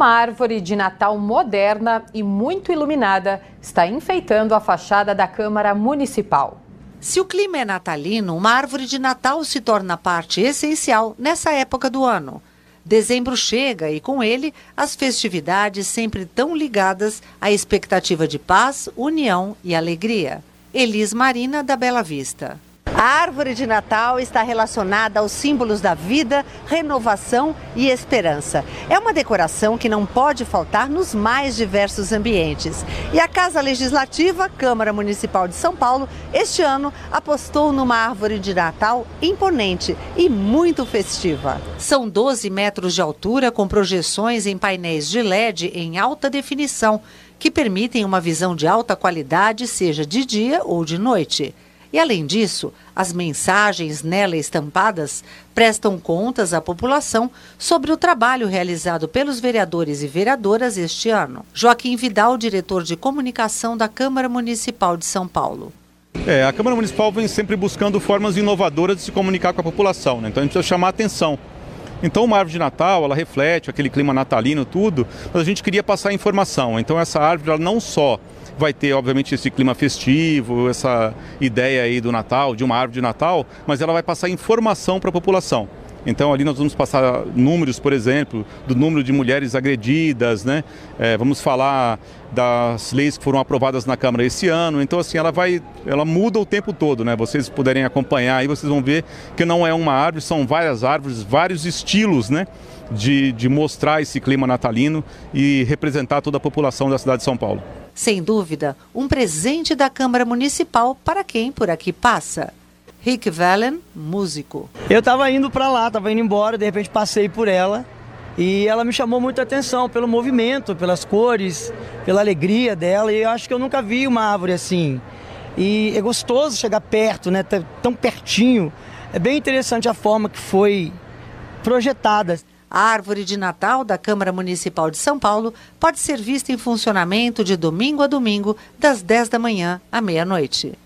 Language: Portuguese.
Uma árvore de Natal moderna e muito iluminada está enfeitando a fachada da Câmara Municipal. Se o clima é natalino, uma árvore de Natal se torna parte essencial nessa época do ano. Dezembro chega e, com ele, as festividades sempre tão ligadas à expectativa de paz, união e alegria. Elis Marina, da Bela Vista. A árvore de Natal está relacionada aos símbolos da vida, renovação e esperança. É uma decoração que não pode faltar nos mais diversos ambientes. E a Casa Legislativa, Câmara Municipal de São Paulo, este ano apostou numa árvore de Natal imponente e muito festiva. São 12 metros de altura com projeções em painéis de LED em alta definição que permitem uma visão de alta qualidade, seja de dia ou de noite. E, além disso, as mensagens nela estampadas prestam contas à população sobre o trabalho realizado pelos vereadores e vereadoras este ano. Joaquim Vidal, diretor de comunicação da Câmara Municipal de São Paulo. É, a Câmara Municipal vem sempre buscando formas inovadoras de se comunicar com a população, né? então a gente precisa chamar a atenção. Então uma árvore de Natal, ela reflete aquele clima natalino, tudo, mas a gente queria passar informação. Então essa árvore, ela não só vai ter, obviamente, esse clima festivo, essa ideia aí do Natal, de uma árvore de Natal, mas ela vai passar informação para a população. Então ali nós vamos passar números, por exemplo, do número de mulheres agredidas, né? É, vamos falar das leis que foram aprovadas na Câmara esse ano. Então assim, ela vai, ela muda o tempo todo, né? Vocês puderem acompanhar aí, vocês vão ver que não é uma árvore, são várias árvores, vários estilos, né? De, de mostrar esse clima natalino e representar toda a população da cidade de São Paulo. Sem dúvida, um presente da Câmara Municipal para quem por aqui passa. Rick Valen, músico. Eu estava indo para lá, estava indo embora, de repente passei por ela e ela me chamou muita atenção pelo movimento, pelas cores, pela alegria dela. E eu acho que eu nunca vi uma árvore assim. E é gostoso chegar perto, né? Tão pertinho. É bem interessante a forma que foi projetada. A árvore de Natal da Câmara Municipal de São Paulo pode ser vista em funcionamento de domingo a domingo, das 10 da manhã à meia-noite.